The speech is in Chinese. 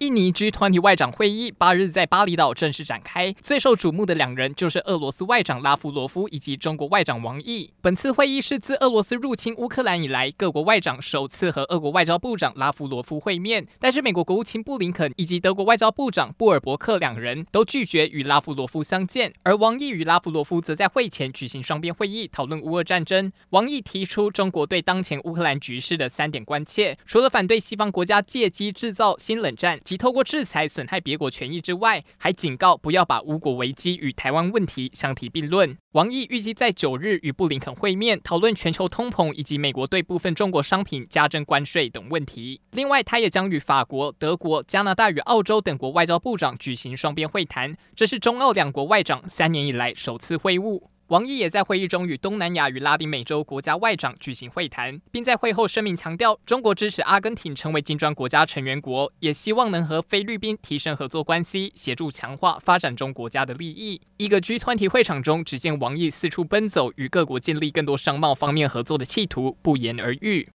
印尼 G20 外长会议八日在巴厘岛正式展开，最受瞩目的两人就是俄罗斯外长拉夫罗夫以及中国外长王毅。本次会议是自俄罗斯入侵乌克兰以来，各国外长首次和俄国外交部长拉夫罗夫会面。但是美国国务卿布林肯以及德国外交部长布尔伯克两人都拒绝与拉夫罗夫相见，而王毅与拉夫罗夫则在会前举行双边会议，讨论乌俄战争。王毅提出中国对当前乌克兰局势的三点关切，除了反对西方国家借机制造新冷战。其透过制裁损害别国权益之外，还警告不要把乌国危机与台湾问题相提并论。王毅预计在九日与布林肯会面，讨论全球通膨以及美国对部分中国商品加征关税等问题。另外，他也将与法国、德国、加拿大与澳洲等国外交部长举行双边会谈，这是中澳两国外长三年以来首次会晤。王毅也在会议中与东南亚与拉丁美洲国家外长举行会谈，并在会后声明强调，中国支持阿根廷成为金砖国家成员国，也希望能和菲律宾提升合作关系，协助强化发展中国家的利益。一个 G 团体会场中，只见王毅四处奔走，与各国建立更多商贸方面合作的企图不言而喻。